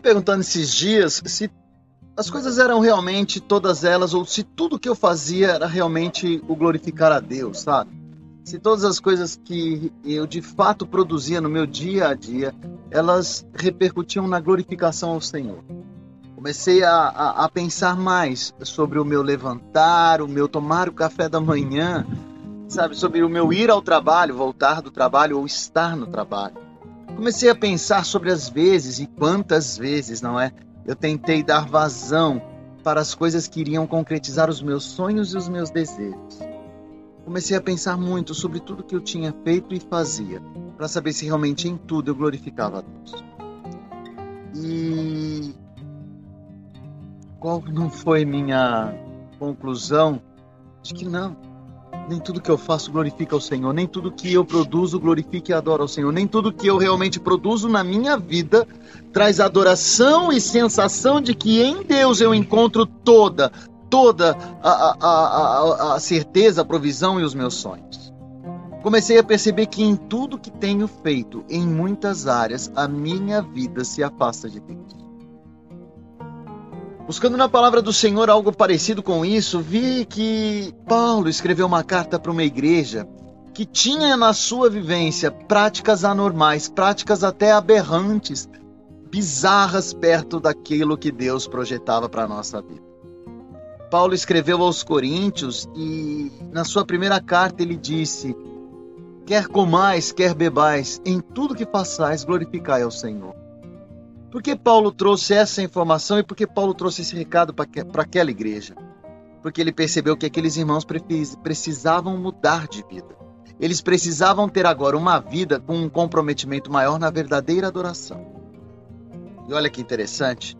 perguntando esses dias se as coisas eram realmente todas elas, ou se tudo que eu fazia era realmente o glorificar a Deus, sabe? Se todas as coisas que eu de fato produzia no meu dia a dia, elas repercutiam na glorificação ao Senhor. Comecei a, a, a pensar mais sobre o meu levantar, o meu tomar o café da manhã, sabe? Sobre o meu ir ao trabalho, voltar do trabalho ou estar no trabalho. Comecei a pensar sobre as vezes e quantas vezes, não é? Eu tentei dar vazão para as coisas que iriam concretizar os meus sonhos e os meus desejos. Comecei a pensar muito sobre tudo que eu tinha feito e fazia, para saber se realmente em tudo eu glorificava a Deus. E qual não foi minha conclusão? De que não nem tudo que eu faço glorifica ao Senhor, nem tudo que eu produzo glorifica e adora ao Senhor, nem tudo que eu realmente produzo na minha vida traz adoração e sensação de que em Deus eu encontro toda, toda a, a, a, a certeza, a provisão e os meus sonhos. Comecei a perceber que em tudo que tenho feito, em muitas áreas, a minha vida se afasta de Deus. Buscando na palavra do Senhor algo parecido com isso, vi que Paulo escreveu uma carta para uma igreja que tinha na sua vivência práticas anormais, práticas até aberrantes, bizarras perto daquilo que Deus projetava para a nossa vida. Paulo escreveu aos Coríntios e na sua primeira carta ele disse: Quer comais, quer bebais, em tudo que façais, glorificai ao Senhor. Por que Paulo trouxe essa informação e por que Paulo trouxe esse recado para aquela igreja? Porque ele percebeu que aqueles irmãos precisavam mudar de vida. Eles precisavam ter agora uma vida com um comprometimento maior na verdadeira adoração. E olha que interessante.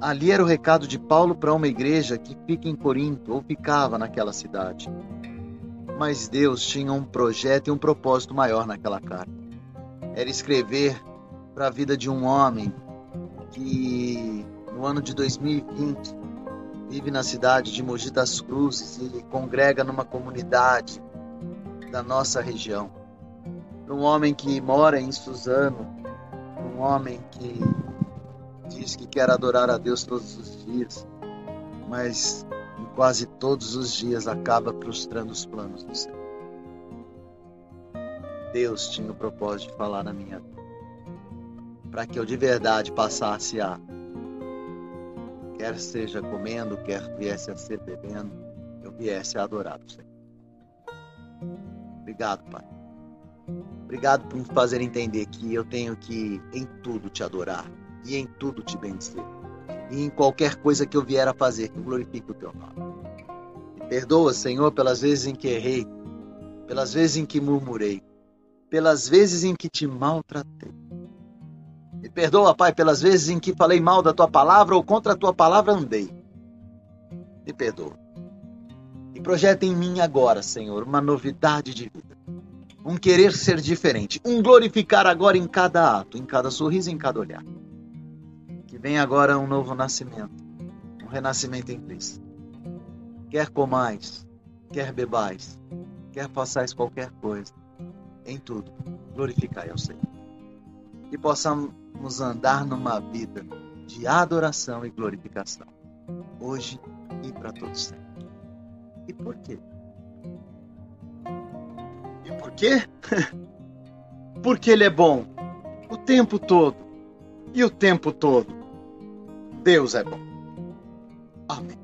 Ali era o recado de Paulo para uma igreja que fica em Corinto ou ficava naquela cidade. Mas Deus tinha um projeto e um propósito maior naquela carta. Era escrever para a vida de um homem que no ano de 2020 vive na cidade de Mogi das Cruzes e congrega numa comunidade da nossa região. Um homem que mora em Suzano, um homem que diz que quer adorar a Deus todos os dias, mas quase todos os dias acaba frustrando os planos do céu. Deus tinha o propósito de falar na minha vida para que eu de verdade passasse a, quer seja comendo, quer viesse a ser bebendo, eu viesse a adorar o Senhor. Obrigado, Pai. Obrigado por me fazer entender que eu tenho que em tudo te adorar e em tudo te bendizer. E em qualquer coisa que eu vier a fazer, que glorifique o teu nome. Me perdoa, Senhor, pelas vezes em que errei, pelas vezes em que murmurei, pelas vezes em que te maltratei. Me perdoa, Pai, pelas vezes em que falei mal da tua palavra ou contra a tua palavra andei. Me perdoa. E projeta em mim agora, Senhor, uma novidade de vida. Um querer ser diferente. Um glorificar agora em cada ato, em cada sorriso, em cada olhar. Que venha agora um novo nascimento. Um renascimento em Cristo. Quer comais, quer bebais, quer façais qualquer coisa. Em tudo, glorificai ao Senhor. E possamos andar numa vida de adoração e glorificação, hoje e para todos sempre. E por quê? E por quê? Porque Ele é bom o tempo todo e o tempo todo. Deus é bom. Amém.